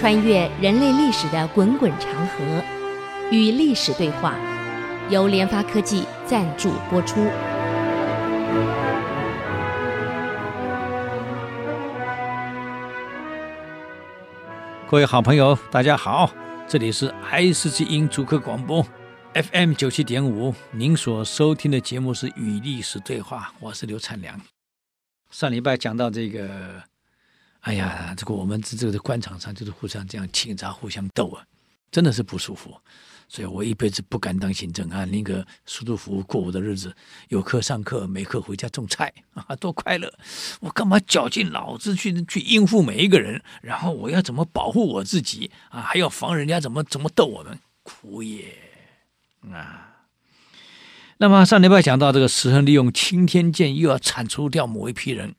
穿越人类历史的滚滚长河，与历史对话，由联发科技赞助播出。各位好朋友，大家好，这里是爱思之音主客广播 FM 九七点五，您所收听的节目是《与历史对话》，我是刘灿良。上礼拜讲到这个。哎呀，这个我们这这个官场上就是互相这样倾轧、互相斗啊，真的是不舒服。所以我一辈子不敢当行政啊，宁可舒舒服服过我的日子，有课上课，没课回家种菜 啊，多快乐！我干嘛绞尽脑汁去去应付每一个人？然后我要怎么保护我自己啊？还要防人家怎么怎么斗我们？苦也啊！那么上礼拜讲到这个石亨利用钦天剑又要铲除掉某一批人。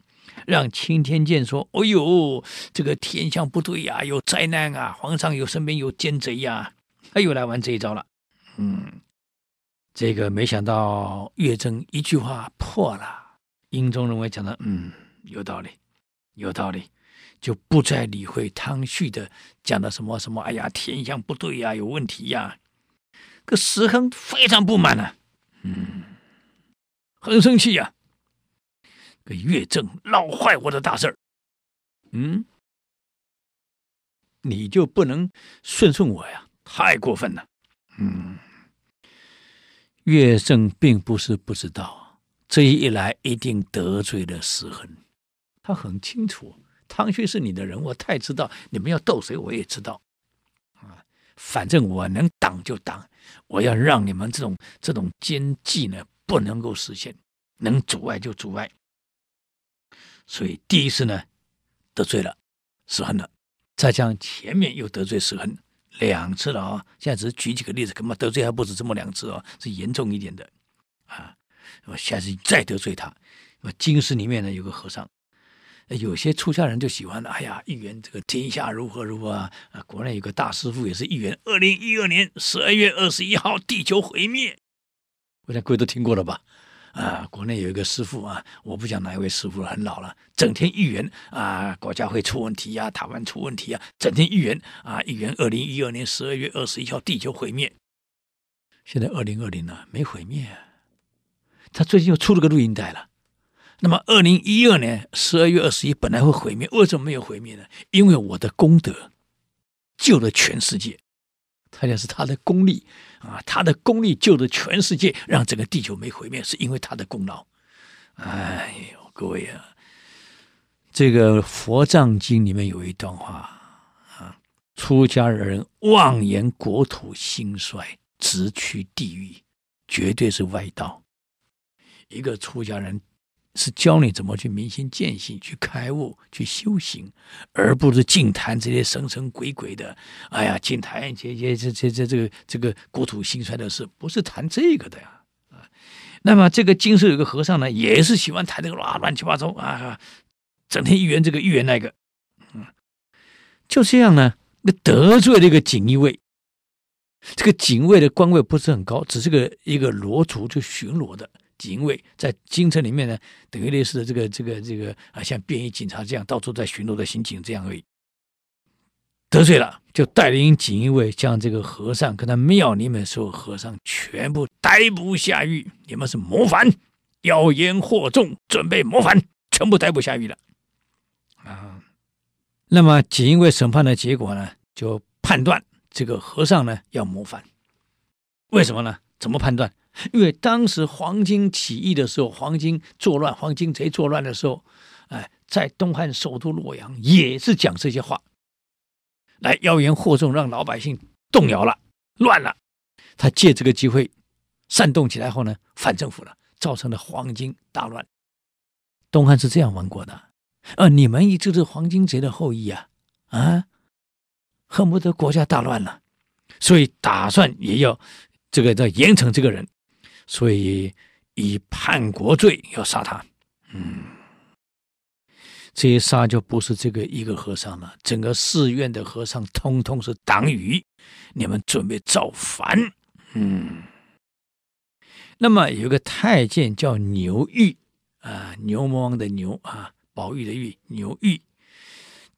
让钦天剑说：“哦呦，这个天象不对呀，有灾难啊！皇上有身边有奸贼呀，他又来玩这一招了。”嗯，这个没想到岳正一句话破了。英宗认为讲的嗯有道理，有道理，就不再理会汤旭的讲的什么什么。哎呀，天象不对呀，有问题呀。可石亨非常不满啊，嗯，很生气呀。个岳正闹坏我的大事儿，嗯，你就不能顺顺我呀？太过分了，嗯。岳正并不是不知道，这一来一定得罪了石恒。他很清楚，汤旭是你的人，我太知道。你们要斗谁，我也知道。啊，反正我能挡就挡，我要让你们这种这种奸计呢，不能够实现，能阻碍就阻碍。所以第一次呢，得罪了石亨了，再加上前面又得罪石亨两次了啊、现在只是举几个例子，恐怕得罪还不止这么两次哦，是严重一点的啊！我下次再得罪他，那经师里面呢有个和尚，有些出家人就喜欢，哎呀，预言这个天下如何如何啊！啊，国内有个大师傅也是预言，二零一二年十二月二十一号地球毁灭，我想各位都听过了吧？啊，国内有一个师傅啊，我不讲哪一位师傅了，很老了，整天预言啊，国家会出问题呀、台湾出问题啊，整天预言啊，预言二零一二年十二月二十一号地球毁灭。现在二零二零了，没毁灭。他最近又出了个录音带了。那么二零一二年十二月二十一本来会毁灭，为什么没有毁灭呢？因为我的功德救了全世界。他讲是他的功力啊，他的功力救了全世界，让整个地球没毁灭，是因为他的功劳。哎呦，各位啊，这个《佛藏经》里面有一段话啊：出家人妄言国土兴衰，直趋地狱，绝对是外道。一个出家人。是教你怎么去明心见性、去开悟、去修行，而不是净谈这些神神鬼鬼的。哎呀，净谈这些这这这这个这个国土兴衰的事，不是谈这个的呀。啊，那么这个经师有个和尚呢，也是喜欢谈这个啊乱七八糟啊，整天预言这个预言那个，嗯，就这样呢，那得罪这个锦衣卫，这个警卫的官位不是很高，只是个一个罗卒，就巡逻的。警卫在京城里面呢，等于类似的这个这个这个啊，像便衣警察这样到处在巡逻的刑警这样而已。得罪了，就带领锦衣卫将这个和尚跟他庙里面所有和尚全部逮捕下狱。你们是谋反，妖言惑众，准备谋反，全部逮捕下狱了。啊，那么锦衣卫审判的结果呢，就判断这个和尚呢要谋反。为什么呢？怎么判断？因为当时黄巾起义的时候，黄巾作乱，黄巾贼作乱的时候，哎，在东汉首都洛阳也是讲这些话，来妖言惑众，让老百姓动摇了，乱了。他借这个机会煽动起来后呢，反政府了，造成了黄巾大乱。东汉是这样玩过的，啊，你们一直是黄巾贼的后裔啊，啊，恨不得国家大乱了，所以打算也要这个叫严惩这个人。所以以叛国罪要杀他，嗯，这一杀就不是这个一个和尚了，整个寺院的和尚通通是党羽，你们准备造反，嗯。那么有个太监叫牛玉啊，牛魔王的牛啊，宝玉的玉，牛玉，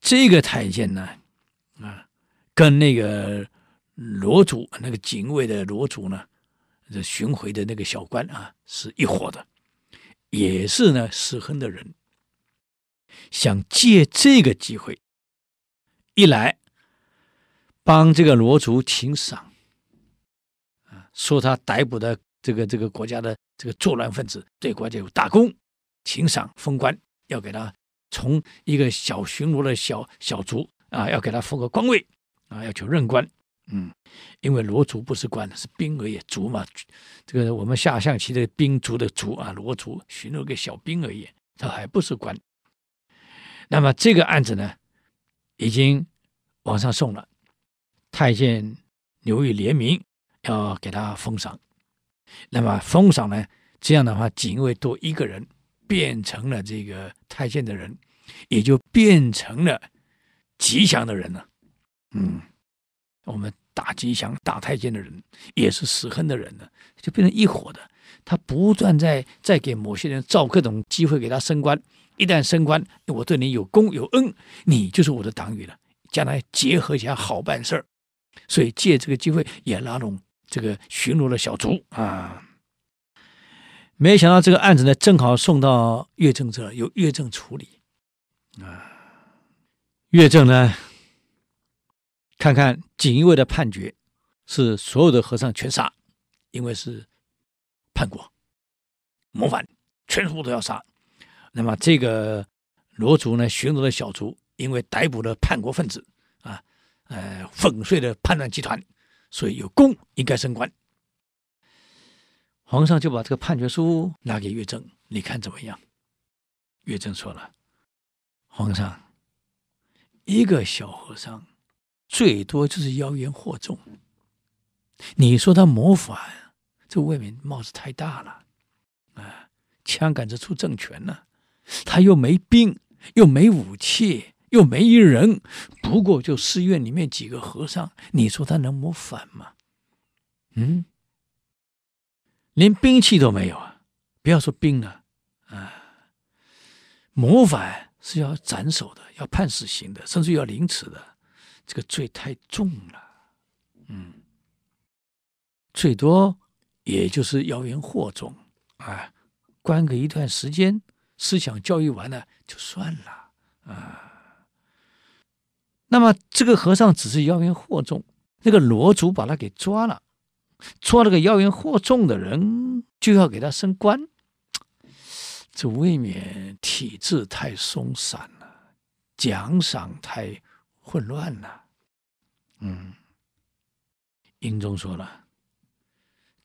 这个太监呢，啊，跟那个罗主那个警卫的罗主呢，这巡回的那个小官啊，是一伙的，也是呢史亨的人，想借这个机会，一来帮这个罗族请赏，啊，说他逮捕的这个这个国家的这个作乱分子对国家有大功，请赏封官，要给他从一个小巡逻的小小卒啊，要给他封个官位啊，要求任官。嗯，因为罗族不是官，是兵而已，卒嘛。这个我们下象棋的兵卒的卒啊，罗族巡逻个小兵而已，他还不是官。那么这个案子呢，已经往上送了，太监刘裕联名要给他封赏。那么封赏呢，这样的话，警卫多一个人变成了这个太监的人，也就变成了吉祥的人了。嗯。我们打吉祥、打太监的人，也是死恨的人呢，就变成一伙的。他不断在在给某些人造各种机会给他升官。一旦升官，我对你有功有恩，你就是我的党羽了。将来结合起来好办事儿。所以借这个机会也拉拢这个巡逻的小卒啊。没想到这个案子呢，正好送到乐正这，由乐正处理啊。乐正呢？看看锦衣卫的判决，是所有的和尚全杀，因为是叛国谋反，全部都要杀。那么这个罗族呢，巡逻的小卒，因为逮捕了叛国分子啊，呃，粉碎了叛乱集团，所以有功，应该升官。皇上就把这个判决书拿给岳正，你看怎么样？岳正说了，皇上，一个小和尚。最多就是妖言惑众。你说他谋反，这未免帽子太大了啊！枪杆子出政权呢，他又没兵，又没武器，又没一人，不过就寺院里面几个和尚，你说他能谋反吗？嗯，连兵器都没有啊！不要说兵了啊，谋反是要斩首的，要判死刑的，甚至要凌迟的。这个罪太重了，嗯，最多也就是妖言惑众。啊，关个一段时间，思想教育完了就算了。啊。那么这个和尚只是妖言惑众，那个罗族把他给抓了，抓了个妖言惑众的人，就要给他升官，这未免体制太松散了，奖赏太。混乱了，嗯，英宗说了，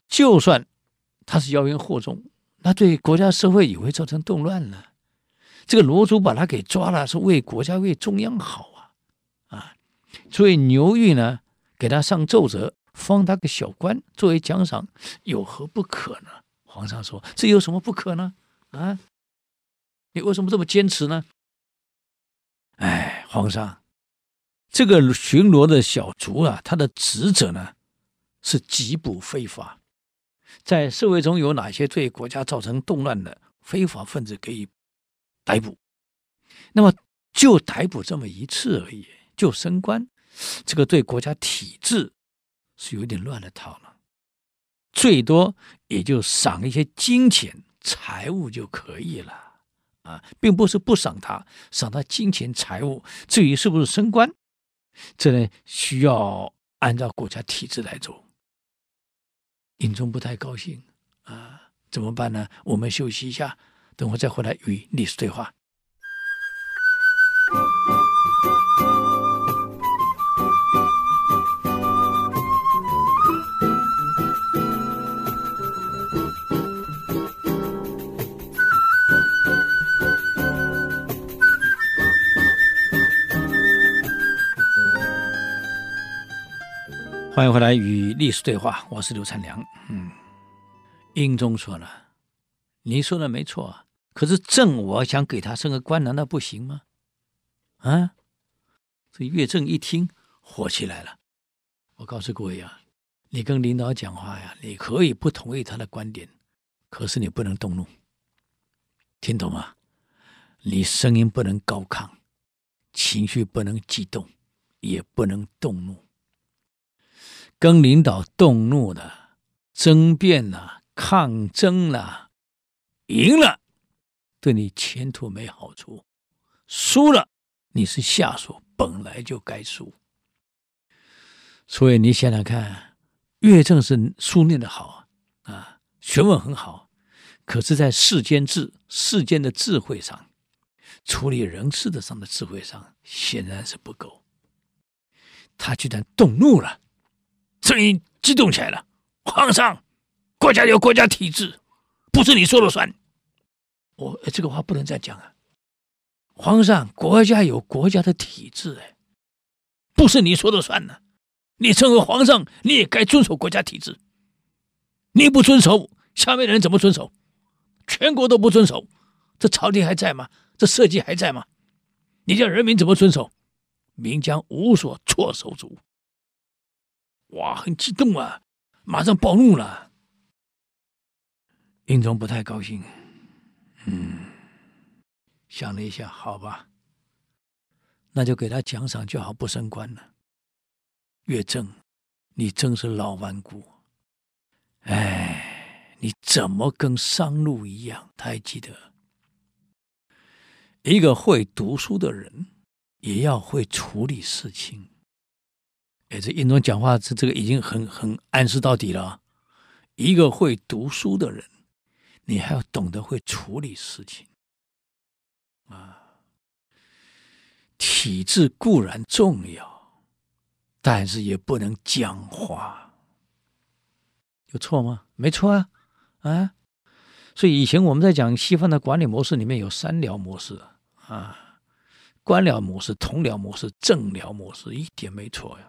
就算他是妖言惑众，那对国家社会也会造成动乱呢。这个罗族把他给抓了，是为国家为中央好啊，啊，所以牛玉呢，给他上奏折，封他个小官作为奖赏，有何不可呢？皇上说，这有什么不可呢？啊，你为什么这么坚持呢？哎，皇上。这个巡逻的小卒啊，他的职责呢是缉捕非法，在社会中有哪些对国家造成动乱的非法分子可以逮捕，那么就逮捕这么一次而已，就升官，这个对国家体制是有点乱了套了，最多也就赏一些金钱财物就可以了啊，并不是不赏他，赏他金钱财物，至于是不是升官。这呢，需要按照国家体制来做。尹忠不太高兴啊，怎么办呢？我们休息一下，等会再回来与历史对话。欢迎回来与历史对话，我是刘灿良。嗯，英宗说了，你说的没错，可是朕我想给他升个官，难道不行吗？啊，这岳正一听火起来了。我告诉各位啊，你跟领导讲话呀，你可以不同意他的观点，可是你不能动怒，听懂吗？你声音不能高亢，情绪不能激动，也不能动怒。跟领导动怒的、争辩了、抗争了，赢了对你前途没好处，输了你是下属，本来就该输。所以你想想看，岳正是书念的好啊，学问很好，可是，在世间智、世间的智慧上，处理人事的上的智慧上，显然是不够。他居然动怒了，声音激动起来了。皇上，国家有国家体制，不是你说了算。我、这个话不能再讲啊！皇上，国家有国家的体制，哎，不是你说了算呢。你身为皇上，你也该遵守国家体制。你不遵守，下面的人怎么遵守？全国都不遵守，这朝廷还在吗？这社稷还在吗？你叫人民怎么遵守？民将无所措手足。哇，很激动啊，马上暴怒了。英宗不太高兴，嗯，想了一下，好吧，那就给他奖赏就好，不升官了。岳正，你真是老顽固，哎，你怎么跟商路一样？他还记得，一个会读书的人，也要会处理事情。哎，这英宗讲话，这这个已经很很暗示到底了。一个会读书的人，你还要懂得会处理事情啊。体制固然重要。但是也不能僵化，有错吗？没错啊，啊！所以以前我们在讲西方的管理模式里面有三僚模式啊，官僚模式、同僚模式、正僚模式，一点没错呀。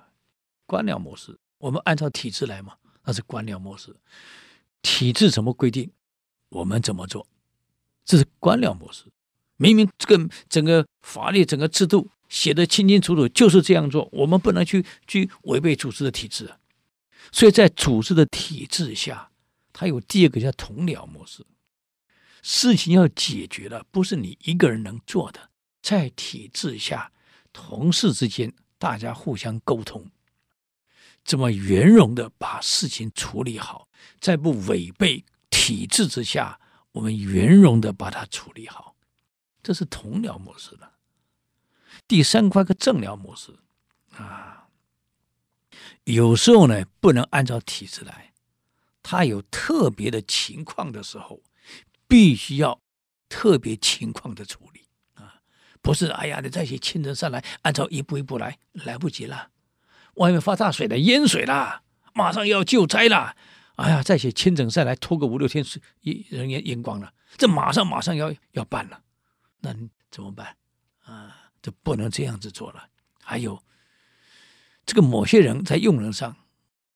官僚模式，我们按照体制来嘛，那是官僚模式。体制怎么规定，我们怎么做，这是官僚模式。明明这个整个法律、整个制度。写得清清楚楚，就是这样做。我们不能去去违背组织的体制，所以在组织的体制下，它有第二个叫同僚模式。事情要解决了，不是你一个人能做的。在体制下，同事之间大家互相沟通，这么圆融的把事情处理好，在不违背体制之下，我们圆融的把它处理好，这是同僚模式了。第三块个正僚模式啊，有时候呢不能按照体制来，他有特别的情况的时候，必须要特别情况的处理啊，不是哎呀，你再写清晨上来，按照一步一步来，来不及了，外面发大水了，淹水了，马上要救灾了，哎呀，再写清整上来，拖个五六天水，人也淹光了，这马上马上要要办了，那怎么办啊？就不能这样子做了。还有，这个某些人在用人上，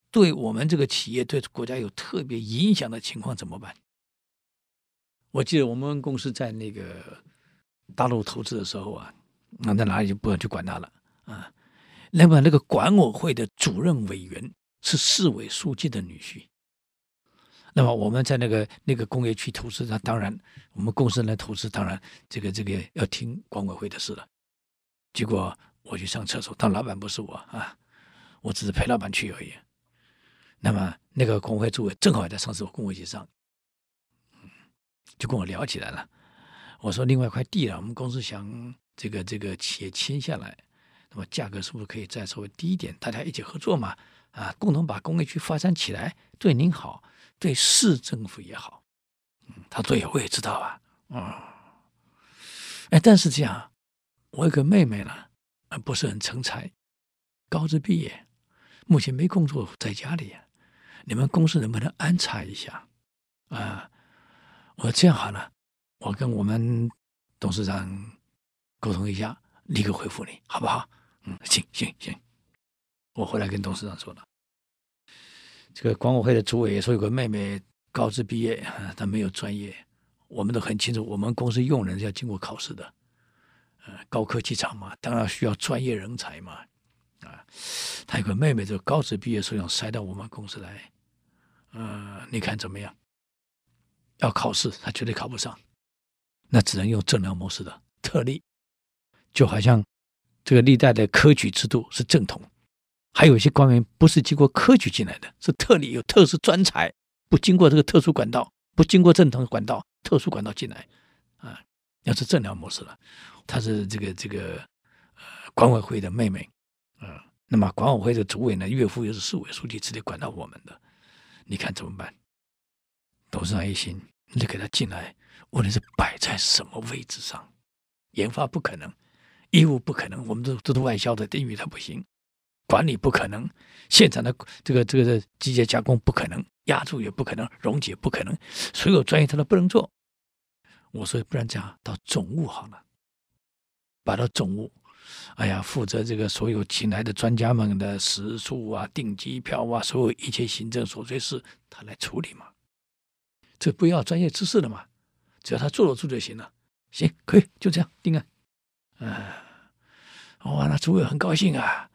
对我们这个企业、对国家有特别影响的情况怎么办？我记得我们公司在那个大陆投资的时候啊，那在哪里就不要去管他了啊。那么那个管委会的主任委员是市委书记的女婿。那么我们在那个那个工业区投资，那当然我们公司来投资，当然这个这个要听管委会的事了。结果我去上厕所，当老板不是我啊，我只是陪老板去而已。那么那个工会主委正好也在上厕所，跟我一起上，就跟我聊起来了。我说另外一块地啊，我们公司想这个这个企业签下来，那么价格是不是可以再稍微低一点？大家一起合作嘛，啊，共同把工业区发展起来，对您好，对市政府也好。嗯，他说我也知道啊，嗯，哎，但是这样。我有个妹妹呢，不是很成才，高职毕业，目前没工作，在家里。你们公司能不能安插一下？啊，我说这样好了，我跟我们董事长沟通一下，立刻回复你，好不好？嗯，行行行，我回来跟董事长说了。这个管委会的主委说有个妹妹高职毕业，她没有专业，我们都很清楚，我们公司用人是要经过考试的。呃，高科技厂嘛，当然需要专业人才嘛，啊，他有个妹妹，就高职毕业说想塞到我们公司来，呃，你看怎么样？要考试，他绝对考不上，那只能用正僚模式的特例，就好像这个历代的科举制度是正统，还有一些官员不是经过科举进来的，是特例有特殊专才，不经过这个特殊管道，不经过正统管道，特殊管道进来，啊，要是正寮模式了，他是这个这个呃管委会的妹妹，啊，那么管委会的主委呢，岳父又是市委书记，直接管到我们的，你看怎么办？董事长一心，你就给他进来，问题是摆在什么位置上？研发不可能。业务不可能，我们都都是外销的，等于它不行。管理不可能，现场的这个这个的机械加工不可能，压铸也不可能，溶解不可能，所有专业他都不能做。我说不然这样，到总务好了，把到总务，哎呀，负责这个所有请来的专家们的食宿啊、订机票啊，所有一切行政琐碎事，他来处理嘛。这不要专业知识的嘛，只要他做得住就行了。行，可以就这样定案。嗯。哇，那主委很高兴啊，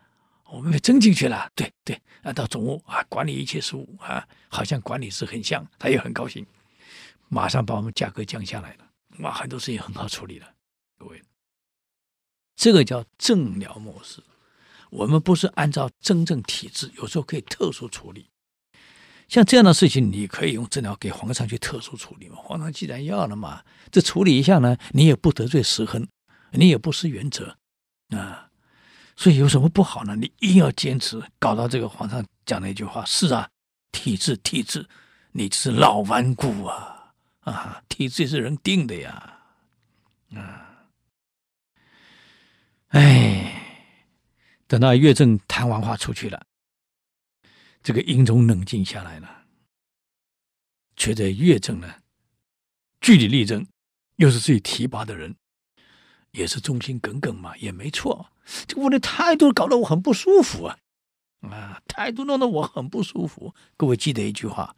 我们被征进去了。对对，啊，到总务啊，管理一切事务啊，好像管理是很像，他也很高兴，马上把我们价格降下来了。哇，很多事情很好处理了。各位，这个叫正疗模式。我们不是按照真正体制，有时候可以特殊处理。像这样的事情，你可以用治疗给皇上去特殊处理嘛。皇上既然要了嘛，这处理一下呢，你也不得罪时亨，你也不失原则。啊，所以有什么不好呢？你硬要坚持，搞到这个皇上讲了一句话：“是啊，体制体制，你是老顽固啊啊！体制是人定的呀，啊，哎，等到岳正谈完话出去了，这个英宗冷静下来了，觉得岳正呢，据理力争，又是自己提拔的人。”也是忠心耿耿嘛，也没错。这个问题态度搞得我很不舒服啊，啊，态度弄得我很不舒服。各位记得一句话：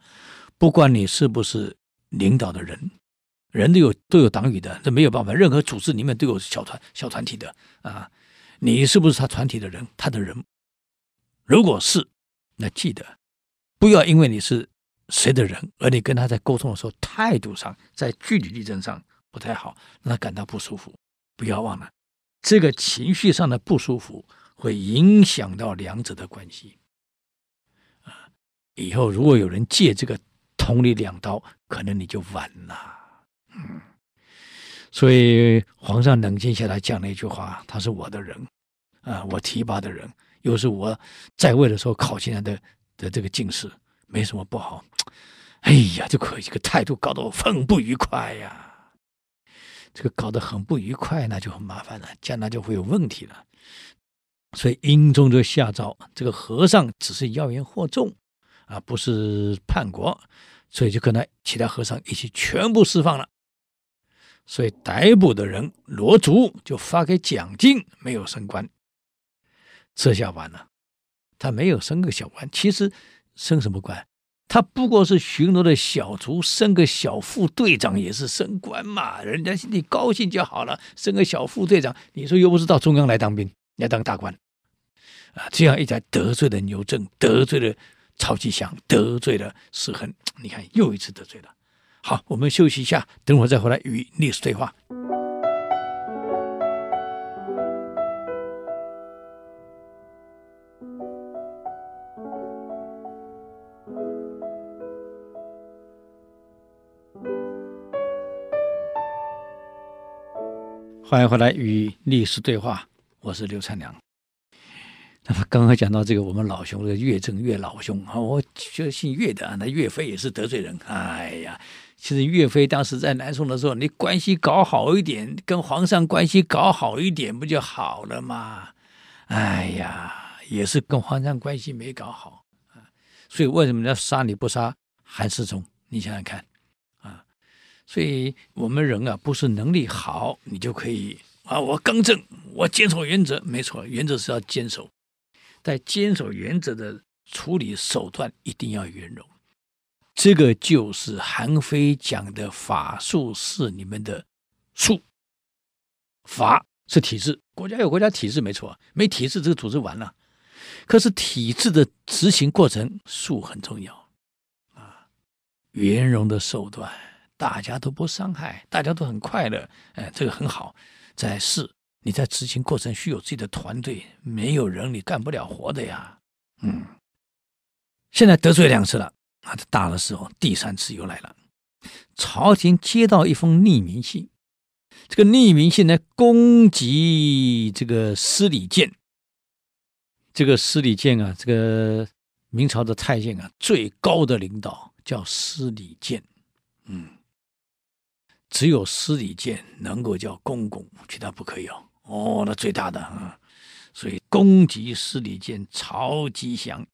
不管你是不是领导的人，人都有都有党羽的，这没有办法。任何组织里面都有小团小团体的啊。你是不是他团体的人？他的人，如果是，那记得不要因为你是谁的人，而你跟他在沟通的时候态度上，在据理力争上不太好，让他感到不舒服。不要忘了，这个情绪上的不舒服会影响到两者的关系。啊，以后如果有人借这个捅你两刀，可能你就完了。嗯，所以皇上冷静下来讲了一句话：“他是我的人，啊，我提拔的人，又是我在位的时候考进来的的这个进士，没什么不好。”哎呀，这可这个态度搞得我很不愉快呀。这个搞得很不愉快，那就很麻烦了，将来就会有问题了。所以英宗就下诏，这个和尚只是妖言惑众啊，不是叛国，所以就跟他其他和尚一起全部释放了。所以逮捕的人罗竹就发给奖金，没有升官。这下完了，他没有升个小官，其实升什么官？他不过是巡逻的小卒，升个小副队长也是升官嘛，人家心里高兴就好了。升个小副队长，你说又不是到中央来当兵，要当大官啊？这样一来得罪了牛正，得罪了曹吉祥，得罪了时亨，你看又一次得罪了。好，我们休息一下，等会再回来与历史对话。欢迎回来与历史对话，我是刘灿良。那么刚刚讲到这个，我们老兄这个岳正岳老兄啊，我觉得姓岳的，那岳飞也是得罪人。哎呀，其实岳飞当时在南宋的时候，你关系搞好一点，跟皇上关系搞好一点，不就好了吗？哎呀，也是跟皇上关系没搞好啊。所以为什么要杀你不杀韩世忠？你想想看。所以我们人啊，不是能力好，你就可以啊，我刚正，我坚守原则，没错，原则是要坚守，但坚守原则的处理手段一定要圆融。这个就是韩非讲的法术是你们的术，法是体制，国家有国家体制，没错，没体制这个组织完了。可是体制的执行过程，术很重要啊，圆融的手段。大家都不伤害，大家都很快乐，哎，这个很好。在是你在执行过程需有自己的团队，没有人你干不了活的呀。嗯，现在得罪两次了，啊，这大的时候第三次又来了。朝廷接到一封匿名信，这个匿名信呢，攻击这个司礼监。这个司礼监啊，这个明朝的太监啊，最高的领导叫司礼监。嗯，只有司礼监能够叫公公，其他不可以哦。哦，那最大的啊，所以公级司礼监曹吉祥。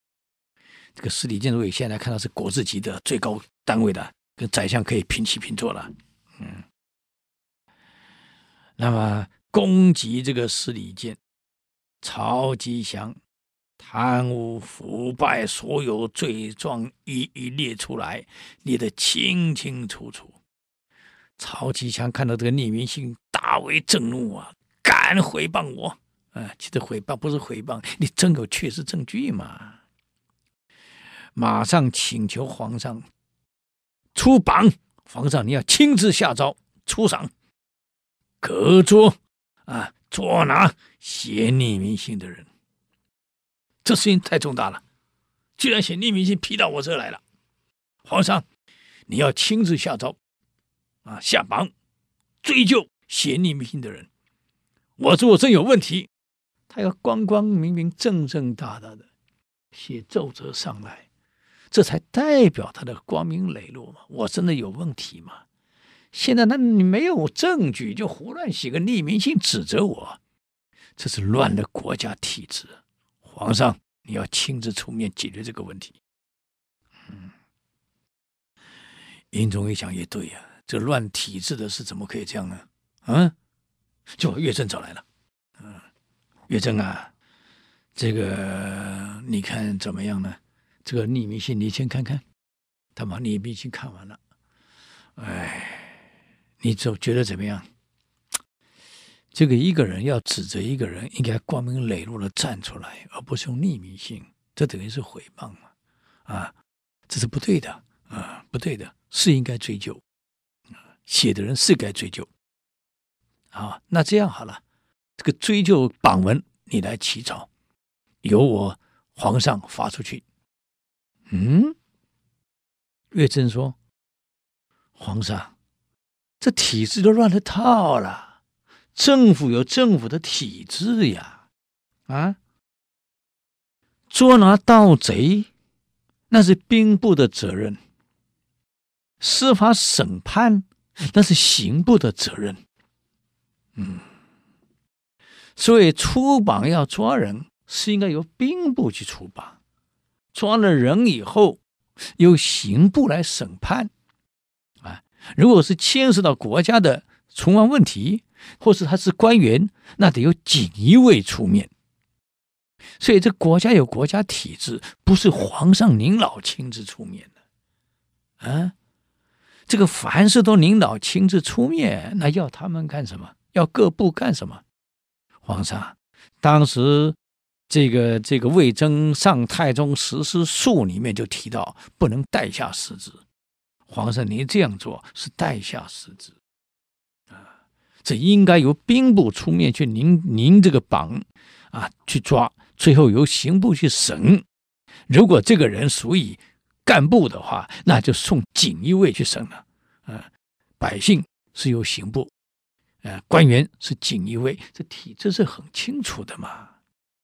这个司礼监，如果现在看到是国字级的最高单位的，跟宰相可以平起平坐了。嗯，那么公级这个司礼监曹吉祥。贪污腐败，所有罪状一一列出来，列得清清楚楚。曹吉祥看到这个匿名信，大为震怒啊！敢诽谤我？啊，其实诽谤不是诽谤，你真有确实证据吗？马上请求皇上出榜，皇上你要亲自下诏出赏，革捉啊，捉拿写匿名信的人。这事情太重大了，居然写匿名信批到我这来了。皇上，你要亲自下诏，啊，下榜追究写匿名信的人。我说我真有问题，他要光光明明、正正大大的写奏折上来，这才代表他的光明磊落嘛。我真的有问题吗？现在那你没有证据就胡乱写个匿名信指责我，这是乱了国家体制。皇上，你要亲自出面解决这个问题。嗯，英宗一想也对呀，这乱体制的事怎么可以这样呢？啊，就把乐正找来了。嗯，岳正啊，这个你看怎么样呢？这个匿名信你先看看。他把匿名信看完了，哎，你就觉得怎么样？这个一个人要指责一个人，应该光明磊落的站出来，而不是用匿名信，这等于是诽谤嘛？啊，这是不对的啊，不对的，是应该追究，写的人是该追究。好，那这样好了，这个追究榜文你来起草，由我皇上发出去。嗯，岳正说：“皇上，这体制都乱了套了。”政府有政府的体制呀，啊，捉拿盗贼那是兵部的责任，司法审判那是刑部的责任，嗯，所以出榜要抓人是应该由兵部去出榜，抓了人以后由刑部来审判，啊，如果是牵涉到国家的存亡问题。或是他是官员，那得由锦衣卫出面。所以这国家有国家体制，不是皇上您老亲自出面的。啊，这个凡事都领导亲自出面，那要他们干什么？要各部干什么？皇上，当时这个这个魏征上太宗实施述里面就提到，不能代下失职。皇上，您这样做是代下失职。这应该由兵部出面去您您这个榜啊去抓，最后由刑部去审。如果这个人属于干部的话，那就送锦衣卫去审了。啊，百姓是由刑部，啊，官员是锦衣卫，这体制是很清楚的嘛。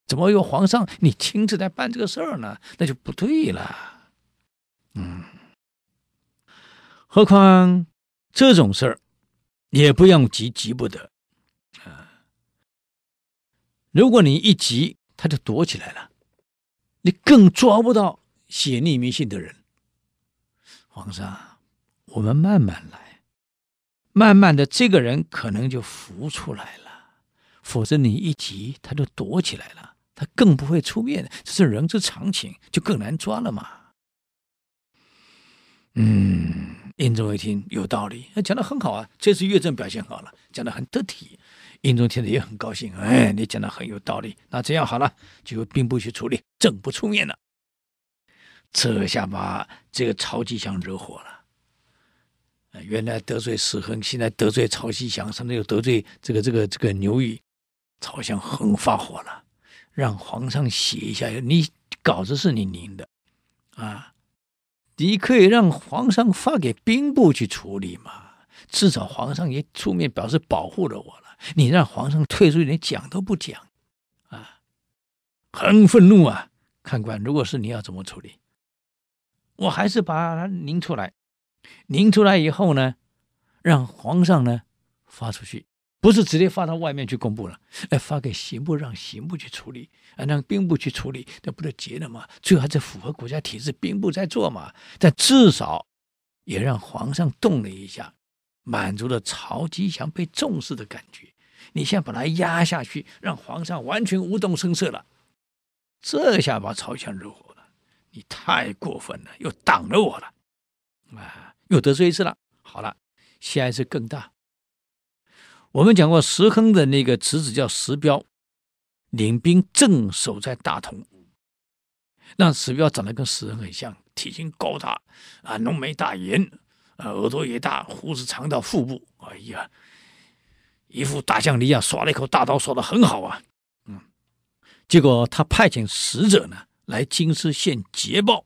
怎么由皇上你亲自来办这个事儿呢？那就不对了。嗯，何况这种事儿。也不用急，急不得啊！如果你一急，他就躲起来了，你更抓不到写匿名信的人。皇上，我们慢慢来，慢慢的，这个人可能就浮出来了。否则你一急，他就躲起来了，他更不会出面，这是人之常情，就更难抓了嘛。嗯。英宗一听有道理，他讲的很好啊，这次乐正表现好了，讲的很得体。英宗听着也很高兴，哎，你讲的很有道理。那这样好了，就由兵部去处理，朕不出面了。这下把这个曹吉祥惹火了。原来得罪史恒，现在得罪曹吉祥，甚至又得罪这个这个这个牛禹，曹相很发火了，让皇上写一下，你稿子是你拟的啊，你可以让皇上发给兵部去处理嘛，至少皇上也出面表示保护了我了。你让皇上退出，连讲都不讲啊，很愤怒啊！看官，如果是你要怎么处理？我还是把它拧出来，拧出来以后呢，让皇上呢发出去，不是直接发到外面去公布了，哎，发给刑部，让刑部去处理，啊，让兵部去处理，那不就结了吗？最后还是符合国家体制，兵部在做嘛。但至少也让皇上动了一下，满足了曹吉祥被重视的感觉。你现在把他压下去，让皇上完全无动声色了，这下把曹相惹火。你太过分了，又挡了我了，啊，又得罪一次了。好了，下一次更大。我们讲过，石亨的那个侄子叫石彪，领兵镇守在大同。那石彪长得跟石亨很像，体型高大，啊，浓眉大眼，啊，耳朵也大，胡子长到腹部。哎呀，一副大将一样，耍了一口大刀，耍得很好啊。嗯，结果他派遣使者呢。来京师献捷报，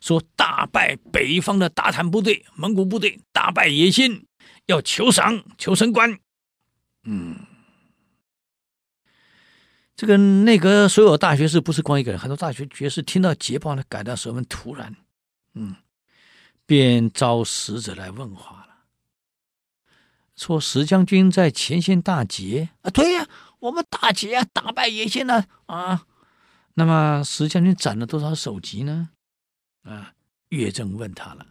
说大败北方的大唐部队、蒙古部队，大败野心，要求赏、求升官。嗯，这个内阁所有大学士不是光一个人，很多大学学士听到捷报呢，感到十分突然，嗯，便召使者来问话了，说石将军在前线大捷。啊，对呀，我们大捷啊，大败野心呢啊。那么石将军斩了多少首级呢？啊，岳正问他了。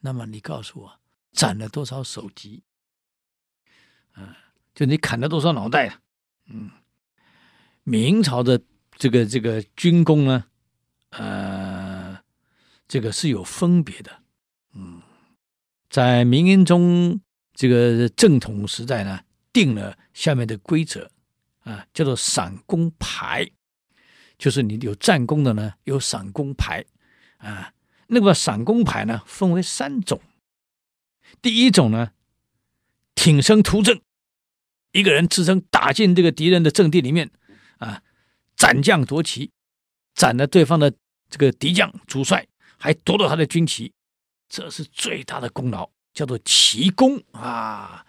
那么你告诉我，斩了多少首级？啊，就你砍了多少脑袋？嗯，明朝的这个这个军功呢，呃，这个是有分别的。嗯，在明英宗这个正统时代呢，定了下面的规则啊，叫做赏功牌。就是你有战功的呢，有赏功牌，啊，那个赏功牌呢，分为三种。第一种呢，挺身突阵，一个人自称打进这个敌人的阵地里面，啊，斩将夺旗，斩了对方的这个敌将主帅，还夺了他的军旗，这是最大的功劳，叫做奇功啊，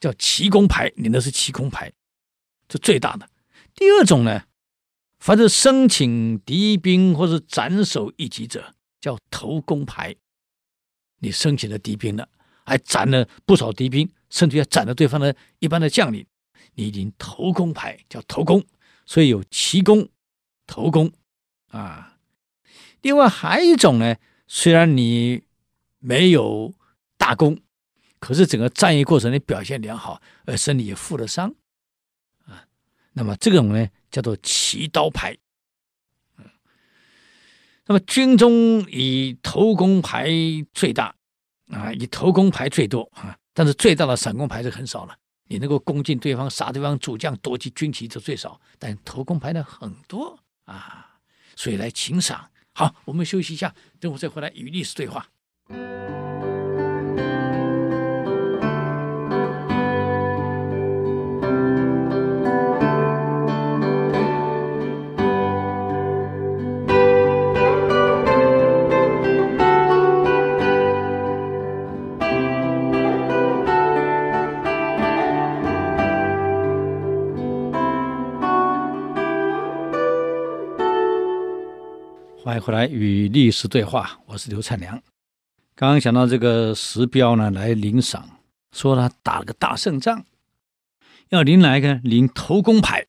叫奇功牌，你那是奇功牌，这最大的。第二种呢？凡是生擒敌兵或是斩首一击者，叫头功牌。你生擒了敌兵了，还斩了不少敌兵，甚至要斩了对方的一般的将领，你已经头功牌，叫头功。所以有奇功、头功啊。另外还有一种呢，虽然你没有大功，可是整个战役过程你表现良好，而身体也负了伤。那么这种呢？叫做奇刀牌，那么军中以头功牌最大啊，以头功牌最多啊，但是最大的赏功牌是很少了。你能够攻进对方、杀对方主将、夺其军旗，就最少。但头功牌呢很多啊，所以来请赏。好，我们休息一下，等会再回来与历史对话。回来与历史对话，我是刘灿良。刚刚讲到这个石彪呢，来领赏，说他打了个大胜仗，要领哪一个？领头功牌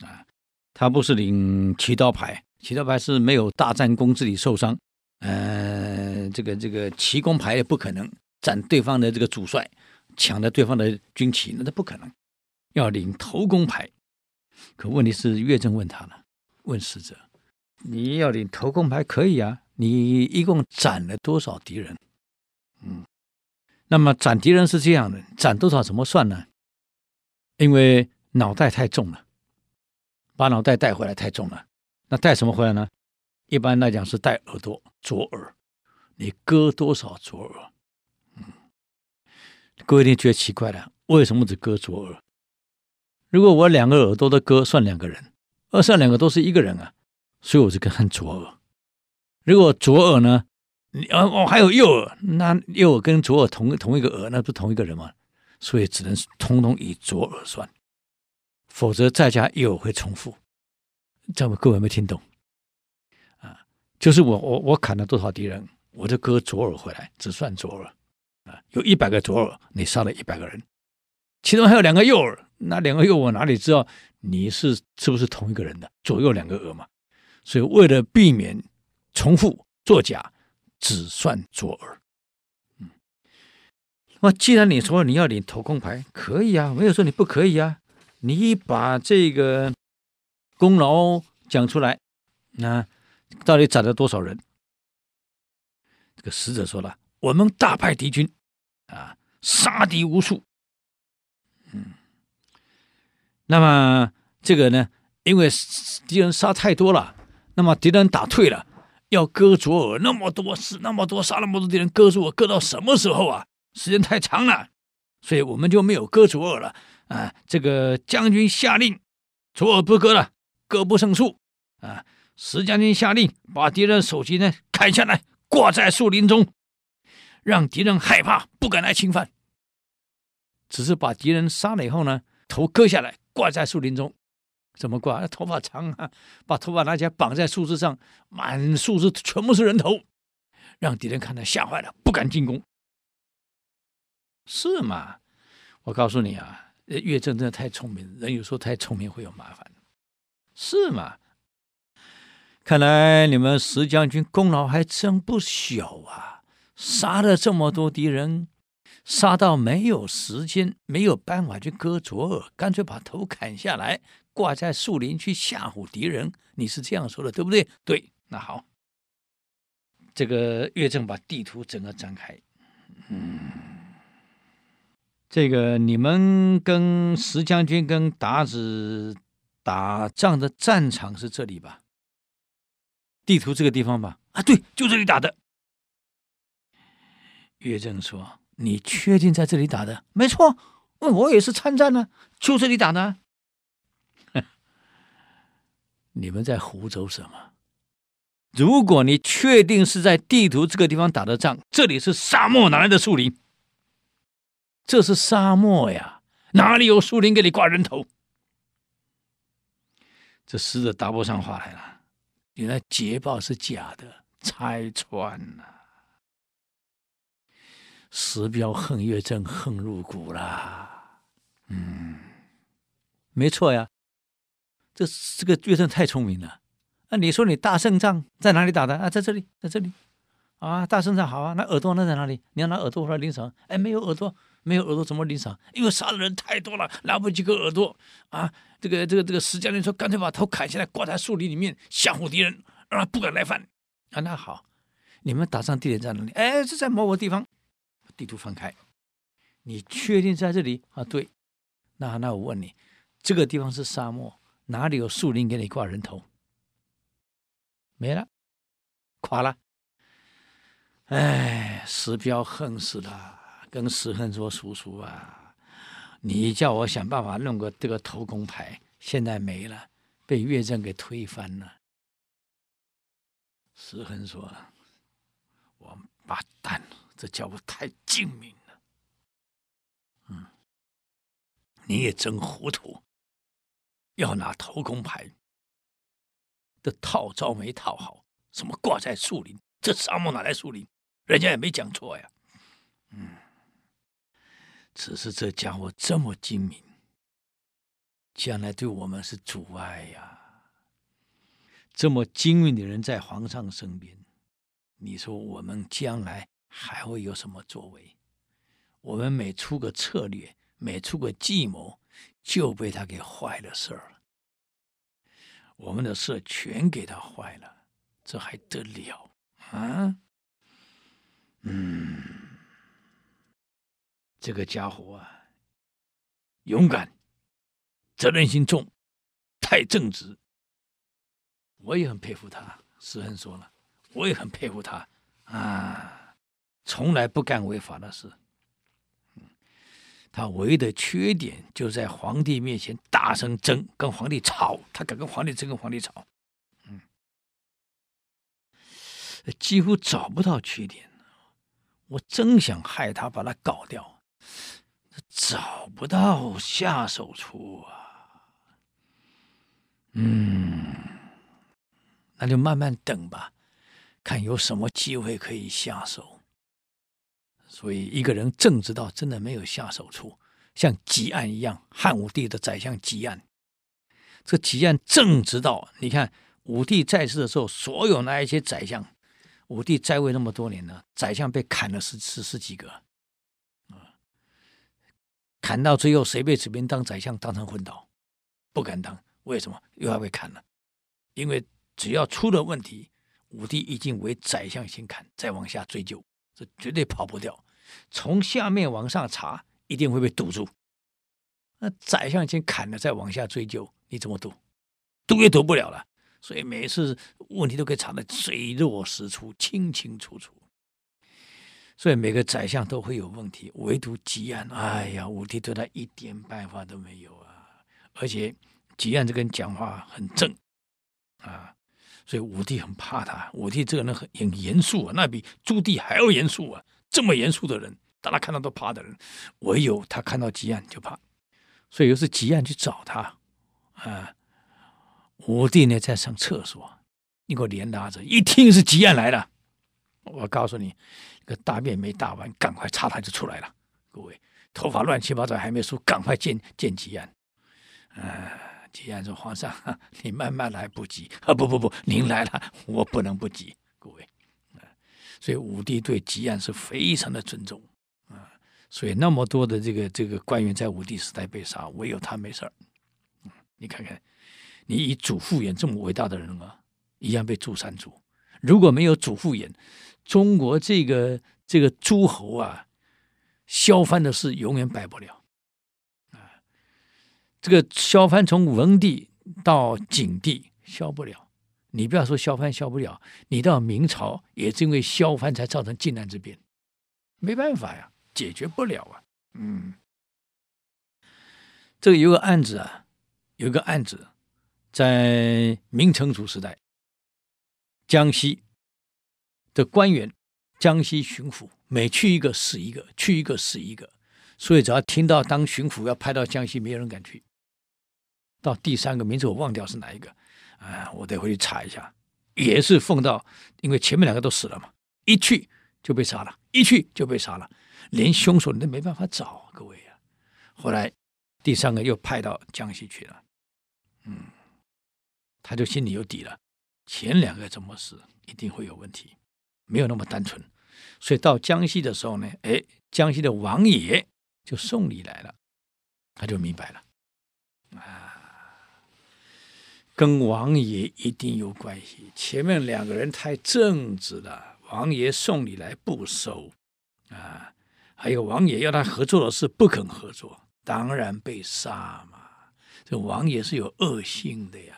啊，他不是领奇刀牌，奇刀牌是没有大战功自己受伤，呃，这个这个奇功牌也不可能斩对方的这个主帅，抢了对方的军旗，那都不可能。要领头功牌，可问题是岳正问他了，问使者。你要领头功牌可以啊，你一共斩了多少敌人？嗯，那么斩敌人是这样的，斩多少怎么算呢？因为脑袋太重了，把脑袋带回来太重了。那带什么回来呢？一般来讲是带耳朵，左耳。你割多少左耳？嗯，各位一定觉得奇怪了，为什么只割左耳？如果我两个耳朵都割，算两个人；二算两个都是一个人啊，所以我就跟看左耳。如果左耳呢，哦哦还有右耳，那右耳跟左耳同同一个耳，那不同一个人吗？所以只能通通以左耳算，否则再加右耳会重复。这样各位没听懂？啊，就是我我我砍了多少敌人，我就割左耳回来，只算左耳。啊，有一百个左耳，你杀了一百个人。其中还有两个右耳，那两个右耳哪里知道你是是不是同一个人的？左右两个耳嘛，所以为了避免重复作假，只算左耳。嗯，那既然你说你要领头功牌，可以啊，没有说你不可以啊。你把这个功劳讲出来，那到底斩了多少人？这个使者说了，我们大败敌军，啊，杀敌无数。嗯，那么这个呢？因为敌人杀太多了，那么敌人打退了，要割左耳，那么多死那么多，杀那么多敌人，割左耳割到什么时候啊？时间太长了，所以我们就没有割左耳了啊！这个将军下令，左耳不割了，割不胜数啊！石将军下令，把敌人首级呢砍下来，挂在树林中，让敌人害怕，不敢来侵犯。只是把敌人杀了以后呢，头割下来挂在树林中，怎么挂？头发长啊，把头发拿起来绑在树枝上，满树枝全部是人头，让敌人看到吓坏了，不敢进攻。是吗？我告诉你啊，岳正真的太聪明，人有时候太聪明会有麻烦。是吗？看来你们石将军功劳还真不小啊，杀了这么多敌人。杀到没有时间，没有办法去割左耳，干脆把头砍下来，挂在树林去吓唬敌人。你是这样说的，对不对？对，那好，这个岳正把地图整个展开。嗯，这个你们跟石将军跟达子打仗的战场是这里吧？地图这个地方吧？啊，对，就这里打的。岳正说。你确定在这里打的？没错，我也是参战呢，就这里打的。你们在胡诌什么？如果你确定是在地图这个地方打的仗，这里是沙漠，哪来的树林？这是沙漠呀，哪里有树林给你挂人头？这使者答不上话来了。原来捷报是假的，拆穿了。石彪恨岳正恨入骨了，嗯，没错呀，这这个岳正太聪明了。那你说你大胜仗在哪里打的啊？在这里，在这里，啊，大胜仗好啊。那耳朵那在哪里？你要拿耳朵回来领赏？哎，没有耳朵，没有耳朵怎么领赏？因为杀的人太多了，来不及割耳朵啊。这个这个这个石将军说，干脆把头砍下来挂在树林里面吓唬敌人，让他不敢来犯。啊，那好，你们打仗地点在哪里？哎，是在某个地方。地图翻开，你确定在这里啊？对，那那我问你，这个地方是沙漠，哪里有树林给你挂人头？没了，垮了。哎，石彪恨死了，跟石恒说：“叔叔啊，你叫我想办法弄个这个头功牌，现在没了，被岳正给推翻了。”石恒说：“王八蛋！”这家伙太精明了，嗯，你也真糊涂，要拿头功牌的套招没套好，什么挂在树林？这沙漠哪来树林？人家也没讲错呀，嗯，只是这家伙这么精明，将来对我们是阻碍呀。这么精明的人在皇上身边，你说我们将来？还会有什么作为？我们每出个策略，每出个计谋，就被他给坏了事儿了。我们的事全给他坏了，这还得了啊？嗯，这个家伙啊，勇敢，责任心重，太正直。我也很佩服他。石亨说了，我也很佩服他啊。从来不干违法的事，他唯一的缺点就在皇帝面前大声争，跟皇帝吵。他敢跟皇帝争，跟皇帝吵，嗯，几乎找不到缺点。我真想害他，把他搞掉，找不到下手处啊。嗯，那就慢慢等吧，看有什么机会可以下手。所以，一个人正直到真的没有下手处，像汲黯一样，汉武帝的宰相汲黯，这汲黯正直到你看武帝在世的时候，所有那一些宰相，武帝在位那么多年呢，宰相被砍了十十十几个，啊，砍到最后谁被指名当宰相，当成昏倒，不敢当，为什么？又要被砍了，因为只要出了问题，武帝一定为宰相先砍，再往下追究，这绝对跑不掉。从下面往上查，一定会被堵住。那宰相先砍了，再往下追究，你怎么堵？堵也堵不了了。所以每次问题都可以查得水落石出，清清楚楚。所以每个宰相都会有问题，唯独吉安，哎呀，武帝对他一点办法都没有啊！而且吉安这个人讲话很正啊，所以武帝很怕他。武帝这个人很很严肃啊，那比朱棣还要严肃啊。这么严肃的人，大家看到都怕的人，唯有他看到汲黯就怕，所以又是汲黯去找他，啊，武帝呢在上厕所，你给我连拉着，一听是汲黯来了，我告诉你，一个大便没大完，赶快擦他就出来了，各位头发乱七八糟还没梳，赶快见见汲黯，啊，汲黯说皇上，你慢慢来不急啊，不不不，您来了，我不能不急，各位。所以武帝对吉安是非常的尊重啊，所以那么多的这个这个官员在武帝时代被杀，唯有他没事儿。你看看，你以祖父偃这么伟大的人啊，一样被诛三族。如果没有祖父偃，中国这个这个诸侯啊，削藩的事永远摆不了。这个削藩从文帝到景帝削不了。你不要说削藩削不了，你到明朝也是因为削藩才造成靖难之变，没办法呀，解决不了啊。嗯，这个有个案子啊，有个案子，在明成祖时代，江西的官员，江西巡抚每去一个死一个，去一个死一个，所以只要听到当巡抚要派到江西，没有人敢去。到第三个名字我忘掉是哪一个。啊，我得回去查一下，也是奉到，因为前面两个都死了嘛，一去就被杀了，一去就被杀了，连凶手你都没办法找，各位啊。后来第三个又派到江西去了，嗯，他就心里有底了，前两个怎么死，一定会有问题，没有那么单纯，所以到江西的时候呢，哎，江西的王爷就送礼来了，他就明白了，啊。跟王爷一定有关系。前面两个人太正直了，王爷送礼来不收，啊，还有王爷要他合作的事不肯合作，当然被杀嘛。这王爷是有恶性的呀。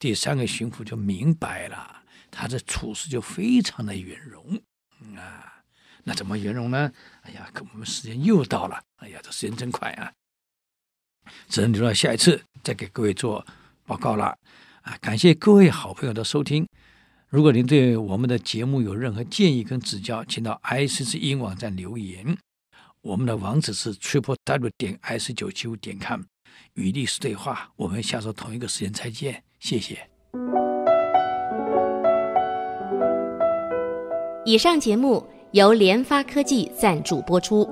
第三个巡抚就明白了，他的处事就非常的圆融啊。那怎么圆融呢？哎呀，可我们时间又到了。哎呀，这时间真快啊！只能留到下一次再给各位做。报告了啊！感谢各位好朋友的收听。如果您对我们的节目有任何建议跟指教，请到 i c c 音网站留言。我们的网址是 triple w 点 ic 九七五点 com。与历史对话，我们下周同一个时间再见。谢谢。以上节目由联发科技赞助播出。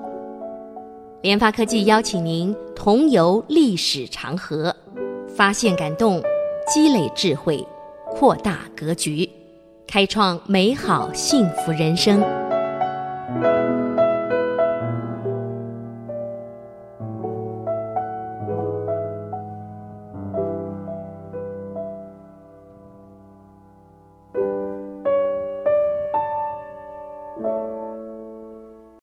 联发科技邀请您同游历史长河。发现感动，积累智慧，扩大格局，开创美好幸福人生。